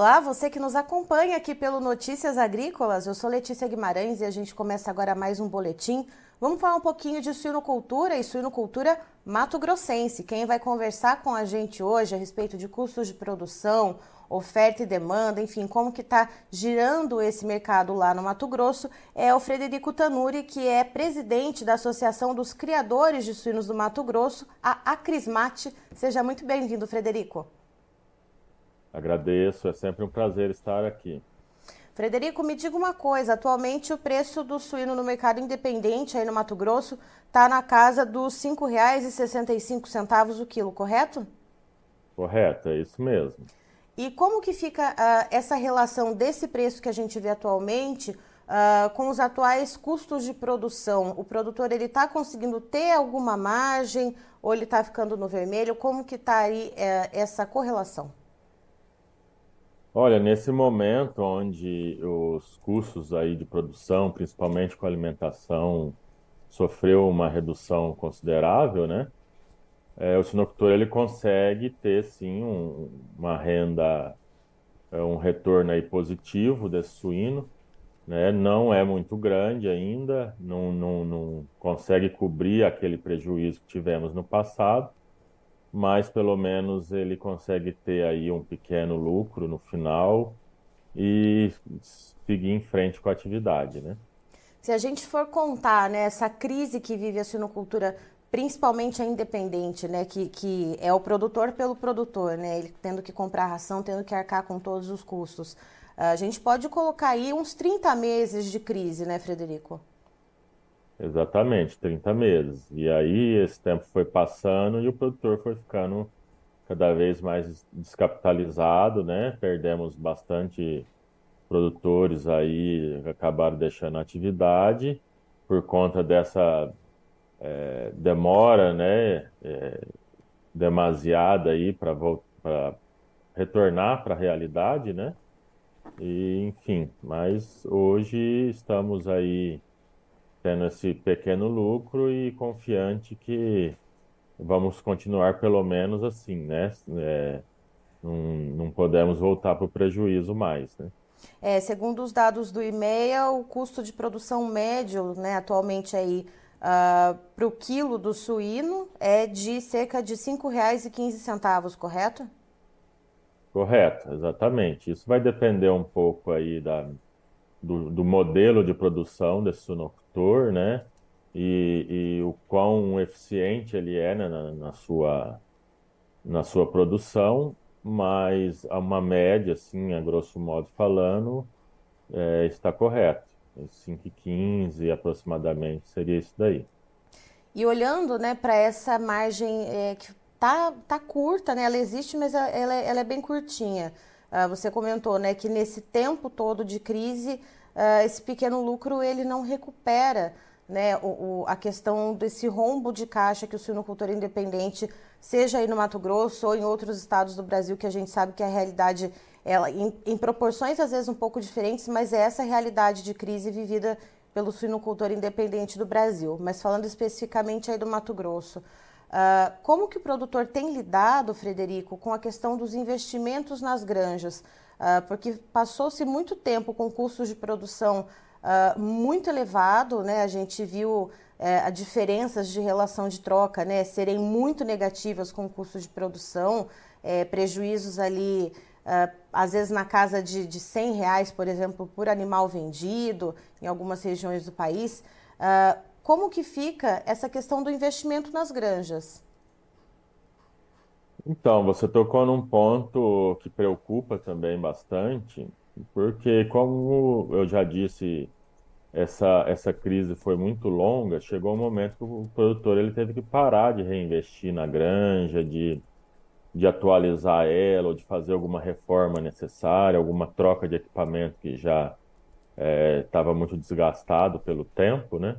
Olá, você que nos acompanha aqui pelo Notícias Agrícolas. Eu sou Letícia Guimarães e a gente começa agora mais um boletim. Vamos falar um pouquinho de suinocultura e suinocultura mato-grossense. Quem vai conversar com a gente hoje a respeito de custos de produção, oferta e demanda, enfim, como que está girando esse mercado lá no Mato Grosso, é o Frederico Tanuri, que é presidente da Associação dos Criadores de Suínos do Mato Grosso, a Acrismate. Seja muito bem-vindo, Frederico. Agradeço, é sempre um prazer estar aqui. Frederico, me diga uma coisa: atualmente o preço do suíno no mercado independente aí no Mato Grosso está na casa dos R$ 5,65 o quilo, correto? Correto, é isso mesmo. E como que fica uh, essa relação desse preço que a gente vê atualmente uh, com os atuais custos de produção? O produtor ele está conseguindo ter alguma margem ou ele está ficando no vermelho? Como que está aí uh, essa correlação? Olha, nesse momento onde os custos aí de produção, principalmente com alimentação, sofreu uma redução considerável, né? É, o sinocultor ele consegue ter sim um, uma renda, é, um retorno aí positivo desse suíno, né? Não é muito grande ainda, não, não, não consegue cobrir aquele prejuízo que tivemos no passado, mas pelo menos ele consegue ter aí um pequeno lucro no final e seguir em frente com a atividade, né? Se a gente for contar né, essa crise que vive a sinocultura, principalmente a independente, né, que, que é o produtor pelo produtor, né, ele tendo que comprar ração, tendo que arcar com todos os custos, a gente pode colocar aí uns 30 meses de crise, né, Frederico? Exatamente, 30 meses. E aí esse tempo foi passando e o produtor foi ficando cada vez mais descapitalizado, né? Perdemos bastante produtores aí, acabaram deixando a atividade por conta dessa é, demora, né? É, demasiada aí para retornar para a realidade, né? E, enfim, mas hoje estamos aí tendo esse pequeno lucro e confiante que vamos continuar pelo menos assim, né? É, não, não podemos voltar para o prejuízo mais, né? É, segundo os dados do IMEA, o custo de produção médio, né, atualmente aí uh, ah, para o quilo do suíno é de cerca de R$ 5,15, correto? Correto, exatamente. Isso vai depender um pouco aí da, do, do modelo de produção desse suinocultor, né? E, e, o quão eficiente ele é né, na, na, sua, na sua produção, mas a uma média, assim, a grosso modo falando, é, está correto. 5,15 aproximadamente seria isso daí. E olhando né, para essa margem é, que tá, tá curta, né? Ela existe, mas ela, ela, ela é bem curtinha. Uh, você comentou né, que nesse tempo todo de crise, uh, esse pequeno lucro ele não recupera né, o, o, a questão desse rombo de caixa que o suinocultor independente, seja aí no Mato Grosso ou em outros estados do Brasil, que a gente sabe que a realidade, ela, em, em proporções às vezes um pouco diferentes, mas é essa realidade de crise vivida pelo suinocultor independente do Brasil. Mas falando especificamente aí do Mato Grosso, Uh, como que o produtor tem lidado, Frederico, com a questão dos investimentos nas granjas? Uh, porque passou-se muito tempo com custos de produção uh, muito elevado, né? A gente viu eh, a diferenças de relação de troca, né? Serem muito negativas com custos de produção, eh, prejuízos ali às vezes na casa de, de 100 reais, por exemplo, por animal vendido em algumas regiões do país. Uh, como que fica essa questão do investimento nas granjas? Então, você tocou num ponto que preocupa também bastante, porque como eu já disse, essa, essa crise foi muito longa, chegou um momento que o produtor ele teve que parar de reinvestir na granja, de, de atualizar ela, ou de fazer alguma reforma necessária, alguma troca de equipamento que já estava é, muito desgastado pelo tempo, né?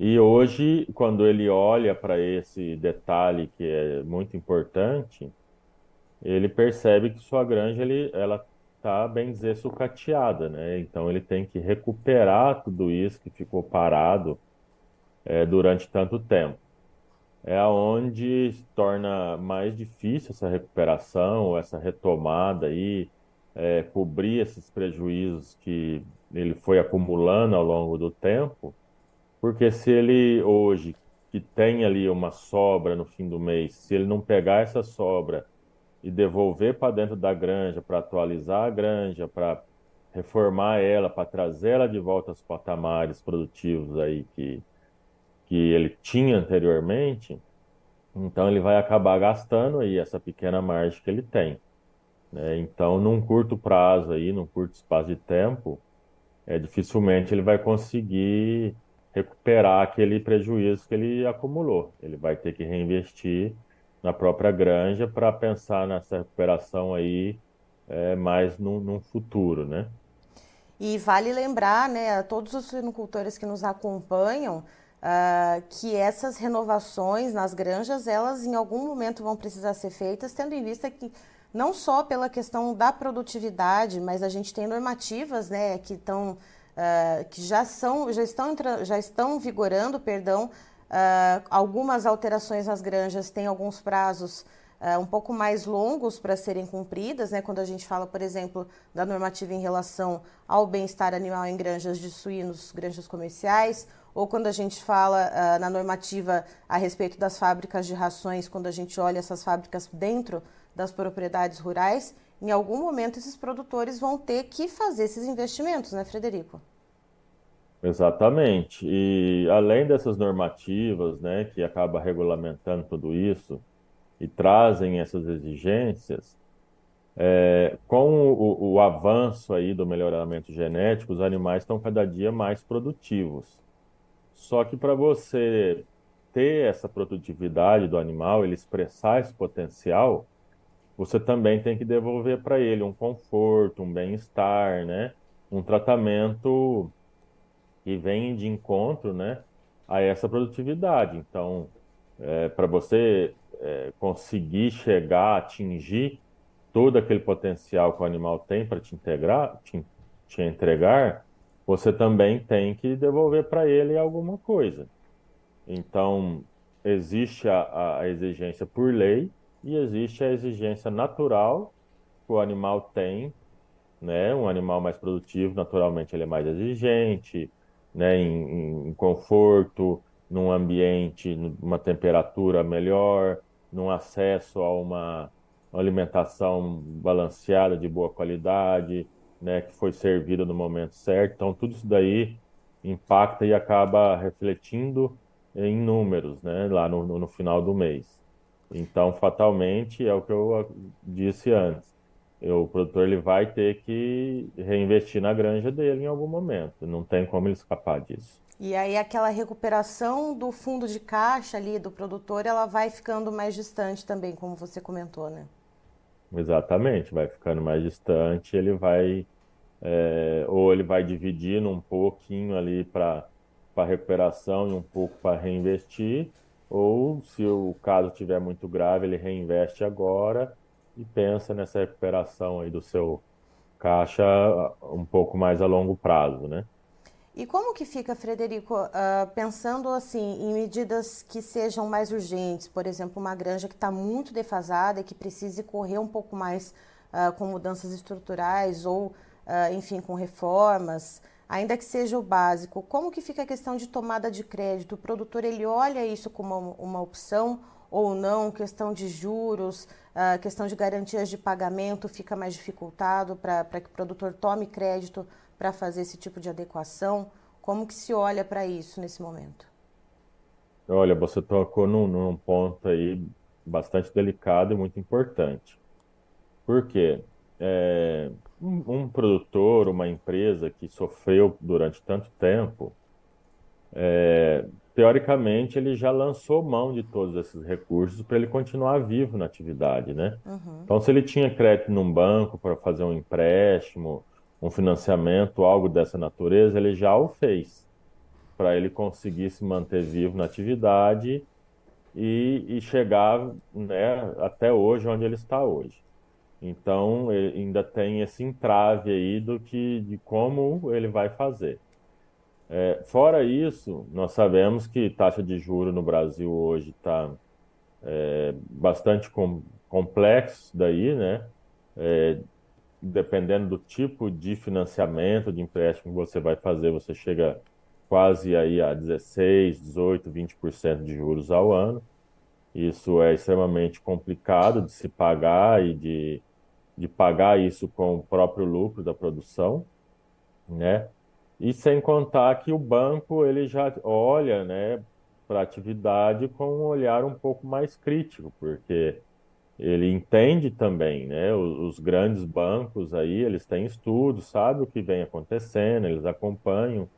E hoje, quando ele olha para esse detalhe que é muito importante, ele percebe que sua granja ele, ela está, bem dizer, sucateada, né? Então ele tem que recuperar tudo isso que ficou parado é, durante tanto tempo. é onde se torna mais difícil essa recuperação, essa retomada aí, é, cobrir esses prejuízos que ele foi acumulando ao longo do tempo, porque se ele hoje, que tem ali uma sobra no fim do mês, se ele não pegar essa sobra e devolver para dentro da granja, para atualizar a granja, para reformar ela, para trazer ela de volta aos patamares produtivos aí que, que ele tinha anteriormente, então ele vai acabar gastando aí essa pequena margem que ele tem. Né? Então, num curto prazo aí, num curto espaço de tempo, é, dificilmente ele vai conseguir recuperar aquele prejuízo que ele acumulou. Ele vai ter que reinvestir na própria granja para pensar nessa recuperação aí é, mais num, futuro, né? E vale lembrar, né, a todos os suinocultores que nos acompanham, uh, que essas renovações nas granjas, elas em algum momento vão precisar ser feitas, tendo em vista que não só pela questão da produtividade, mas a gente tem normativas, né, que estão uh, que já são já estão já estão vigorando, perdão, uh, algumas alterações nas granjas têm alguns prazos uh, um pouco mais longos para serem cumpridas, né? Quando a gente fala, por exemplo, da normativa em relação ao bem-estar animal em granjas de suínos, granjas comerciais, ou quando a gente fala uh, na normativa a respeito das fábricas de rações, quando a gente olha essas fábricas dentro das propriedades rurais, em algum momento esses produtores vão ter que fazer esses investimentos, né, Frederico? Exatamente. E além dessas normativas, né, que acaba regulamentando tudo isso, e trazem essas exigências, é, com o, o, avanço aí do melhoramento genético, os animais estão cada dia mais produtivos. Só que para você ter essa produtividade do animal, ele expressar esse potencial, você também tem que devolver para ele um conforto, um bem-estar, né? Um tratamento que vem de encontro, né? A essa produtividade. Então, é, para você é, conseguir chegar, atingir todo aquele potencial que o animal tem para te integrar, te, te entregar, você também tem que devolver para ele alguma coisa. Então, existe a, a, exigência por lei e existe a exigência natural que o animal tem, né? Um animal mais produtivo, naturalmente, ele é mais exigente, né? Em, em conforto, num ambiente, numa temperatura melhor, num acesso a uma alimentação balanceada de boa qualidade, né, que foi servida no momento certo. Então, tudo isso daí impacta e acaba refletindo em números, né, lá no, no final do mês. Então, fatalmente, é o que eu disse antes. O produtor ele vai ter que reinvestir na granja dele em algum momento. Não tem como ele escapar disso. E aí aquela recuperação do fundo de caixa ali do produtor, ela vai ficando mais distante também, como você comentou, né? Exatamente, vai ficando mais distante, ele vai é, ou ele vai dividindo um pouquinho ali para para recuperação e um pouco para reinvestir, ou se o caso estiver muito grave, ele reinveste agora e pensa nessa recuperação aí do seu caixa um pouco mais a longo prazo, né? E como que fica, Frederico, uh, pensando assim em medidas que sejam mais urgentes, por exemplo, uma granja que está muito defasada e que precise correr um pouco mais uh, com mudanças estruturais ou, uh, enfim, com reformas, ainda que seja o básico, como que fica a questão de tomada de crédito? O produtor ele olha isso como uma, uma opção ou não? Questão de juros, questão de garantias de pagamento fica mais dificultado para que o produtor tome crédito para fazer esse tipo de adequação? Como que se olha para isso nesse momento? Olha, você tocou num, num, ponto aí bastante delicado e muito importante. Por quê? É, um, um, produtor, uma empresa que sofreu durante tanto tempo, é, teoricamente ele já lançou mão de todos esses recursos para ele continuar vivo na atividade, né? Uhum. Então, se ele tinha crédito num banco para fazer um empréstimo, um financiamento, algo dessa natureza, ele já o fez para ele conseguir se manter vivo na atividade e, e chegar né, até hoje onde ele está hoje. Então, ainda tem esse entrave aí do que, de como ele vai fazer. É, fora isso, nós sabemos que taxa de juro no Brasil hoje está é, bastante com, complexo daí, né? É, dependendo do tipo de financiamento, de empréstimo que você vai fazer, você chega quase aí a 16, 18, 20% de juros ao ano. Isso é extremamente complicado de se pagar e de, de pagar isso com o próprio lucro da produção, né? E sem contar que o banco ele já olha, né, para a atividade com um olhar um pouco mais crítico, porque ele entende também, né? Os, grandes bancos aí, eles têm estudos, sabem o que vem acontecendo, eles acompanham,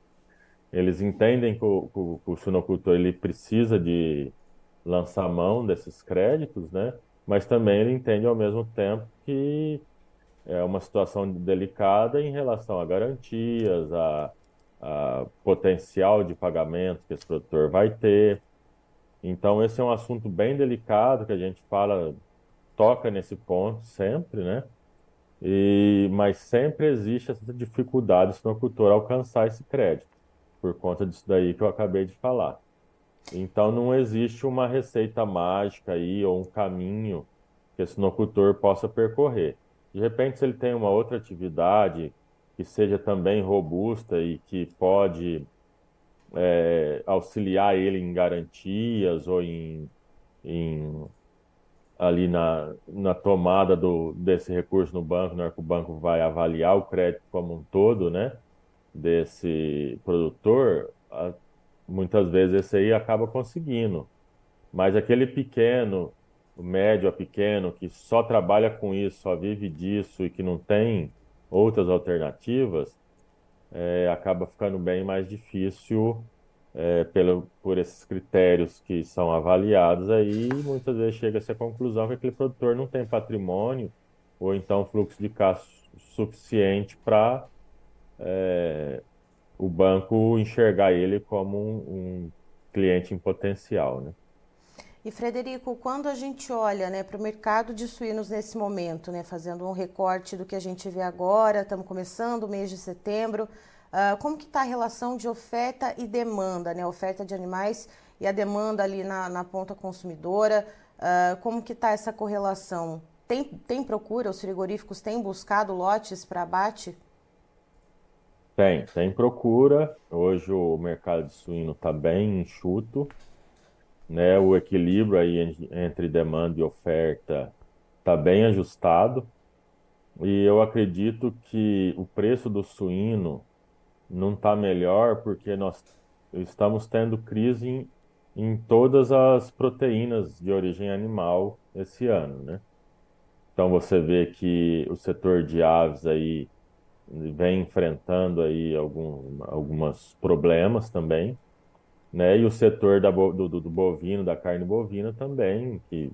eles entendem que o, que o suinocultor ele precisa de lançar mão desses créditos, né? Mas também ele entende ao mesmo tempo que é uma situação delicada em relação a garantias, a, a potencial de pagamento que esse produtor vai ter. Então, esse é um assunto bem delicado que a gente fala, toca nesse ponto sempre, né? E, mas sempre existe essa dificuldade do agricultor alcançar esse crédito, por conta disso daí que eu acabei de falar. Então, não existe uma receita mágica aí ou um caminho que esse nocultor possa percorrer. De repente, se ele tem uma outra atividade que seja também robusta e que pode é, auxiliar ele em garantias ou em, em ali na, na tomada do, desse recurso no banco, na hora que o banco vai avaliar o crédito como um todo, né, desse produtor, muitas vezes esse aí acaba conseguindo. Mas aquele pequeno, médio a pequeno, que só trabalha com isso, só vive disso e que não tem outras alternativas, é, acaba ficando bem mais difícil é, pelo, por esses critérios que são avaliados aí, muitas vezes chega-se à conclusão que aquele produtor não tem patrimônio ou então fluxo de caixa suficiente para é, o banco enxergar ele como um, um cliente em potencial, né? E Frederico, quando a gente olha né, para o mercado de suínos nesse momento, né, fazendo um recorte do que a gente vê agora, estamos começando o mês de setembro, uh, como que está a relação de oferta e demanda, né, oferta de animais e a demanda ali na, na ponta consumidora, uh, como que está essa correlação? Tem, tem procura, os frigoríficos têm buscado lotes para abate? Tem, tem procura. Hoje o mercado de suíno está bem enxuto né? O equilíbrio aí entre demanda e oferta está bem ajustado. E eu acredito que o preço do suíno não está melhor porque nós estamos tendo crise em, em todas as proteínas de origem animal esse ano, né? Então você vê que o setor de aves aí vem enfrentando aí algum, alguns problemas também né? E o setor da, do, do, do bovino, da carne bovina também, que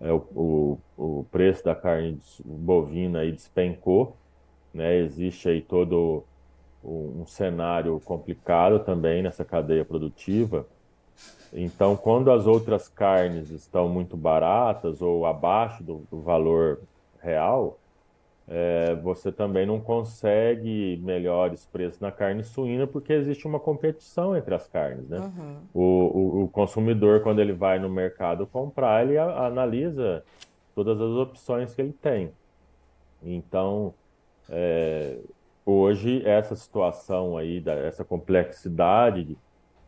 é o, o, o preço da carne bovina aí despencou, né? Existe aí todo um cenário complicado também nessa cadeia produtiva. Então, quando as outras carnes estão muito baratas ou abaixo do, do valor real, é, você também não consegue melhores preços na carne suína porque existe uma competição entre as carnes, né? Uhum. O, o, o, consumidor, quando ele vai no mercado comprar, ele a, analisa todas as opções que ele tem. Então, é, hoje, essa situação aí, da, essa complexidade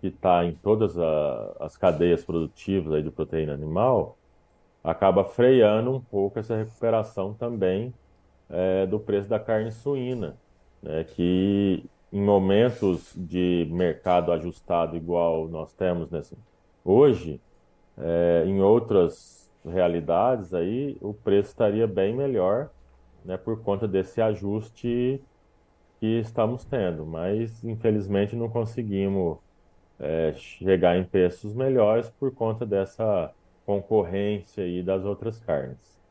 que está em todas a, as cadeias produtivas aí de proteína animal, acaba freando um pouco essa recuperação também é, do preço da carne suína, né, que em momentos de mercado ajustado igual nós temos nesse, hoje, é, em outras realidades aí o preço estaria bem melhor, né, por conta desse ajuste que estamos tendo, mas infelizmente não conseguimos é, chegar em preços melhores por conta dessa concorrência aí das outras carnes.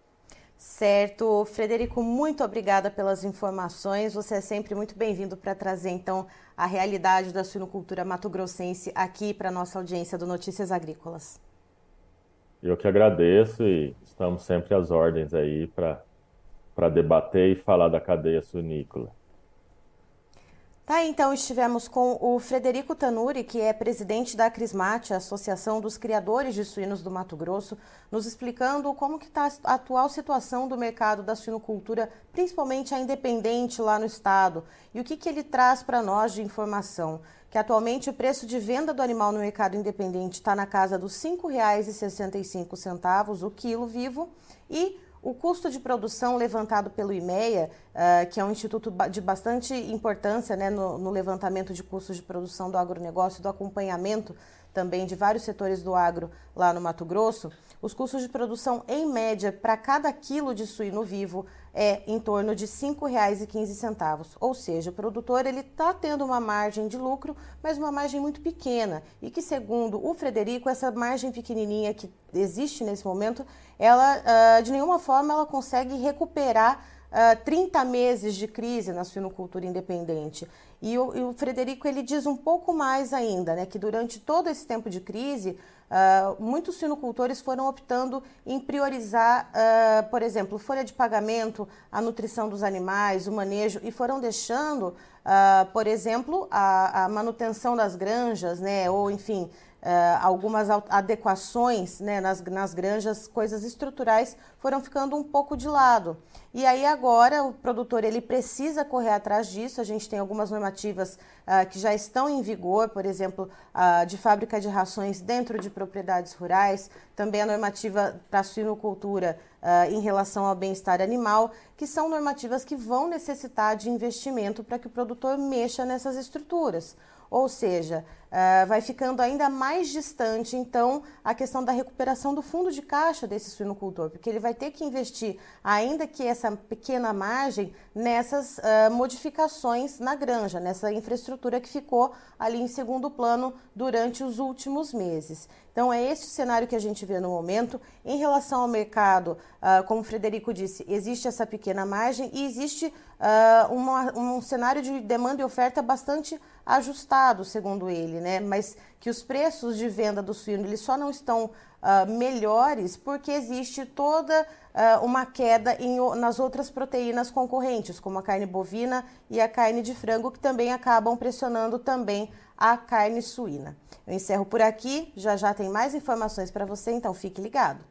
Certo. Frederico, muito obrigada pelas informações. Você é sempre muito bem-vindo para trazer, então, a realidade da suinocultura mato-grossense aqui para a nossa audiência do Notícias Agrícolas. Eu que agradeço e estamos sempre às ordens aí para debater e falar da cadeia suínícola. Tá, então estivemos com o Frederico Tanuri, que é presidente da Crismate, a Associação dos Criadores de Suínos do Mato Grosso, nos explicando como que está a atual situação do mercado da suinocultura, principalmente a independente lá no estado, e o que, que ele traz para nós de informação. Que atualmente o preço de venda do animal no mercado independente está na casa dos R$ 5,65 o quilo vivo e o custo de produção levantado pelo IMEA, uh, que é um instituto de bastante importância né, no, no, levantamento de custos de produção do agronegócio do acompanhamento também de vários setores do agro lá no Mato Grosso, os custos de produção, em média, para cada quilo de suíno vivo é em torno de R$ 5,15. Ou seja, o produtor ele está tendo uma margem de lucro, mas uma margem muito pequena. E que, segundo o Frederico, essa margem pequenininha que existe nesse momento, ela, uh, de nenhuma forma, ela consegue recuperar uh, ah, 30 meses de crise na suinocultura independente. E o, e o, Frederico ele diz um pouco mais ainda, né, que durante todo esse tempo de crise, uh, muitos suinocultores foram optando em priorizar, uh, por exemplo, folha de pagamento, a nutrição dos animais, o manejo, e foram deixando, uh, por exemplo, a, a, manutenção das granjas, né, ou enfim, Uh, algumas adequações né, nas, nas granjas, coisas estruturais foram ficando um pouco de lado. E aí agora o produtor ele precisa correr atrás disso. A gente tem algumas normativas uh, que já estão em vigor, por exemplo, uh, de fábrica de rações dentro de propriedades rurais, também a normativa para suinocultura em relação ao bem-estar animal, que são normativas que vão necessitar de investimento para que o produtor mexa nessas estruturas. Ou seja, uh, vai ficando ainda mais distante, então, a questão da recuperação do fundo de caixa desse suinocultor, porque ele vai ter que investir, ainda que essa pequena margem, nessas uh, modificações na granja, nessa infraestrutura que ficou ali em segundo plano durante os últimos meses. Então, é esse o cenário que a gente vê no momento. Em relação ao mercado, uh, como o Frederico disse, existe essa pequena margem e existe uma, um cenário de demanda e oferta bastante ajustado, segundo ele, né? Mas que os preços de venda do suíno eles só não estão uh, melhores porque existe toda uh, uma queda em, nas outras proteínas concorrentes, como a carne bovina e a carne de frango, que também acabam pressionando também a carne suína. Eu encerro por aqui, já já tem mais informações para você, então fique ligado.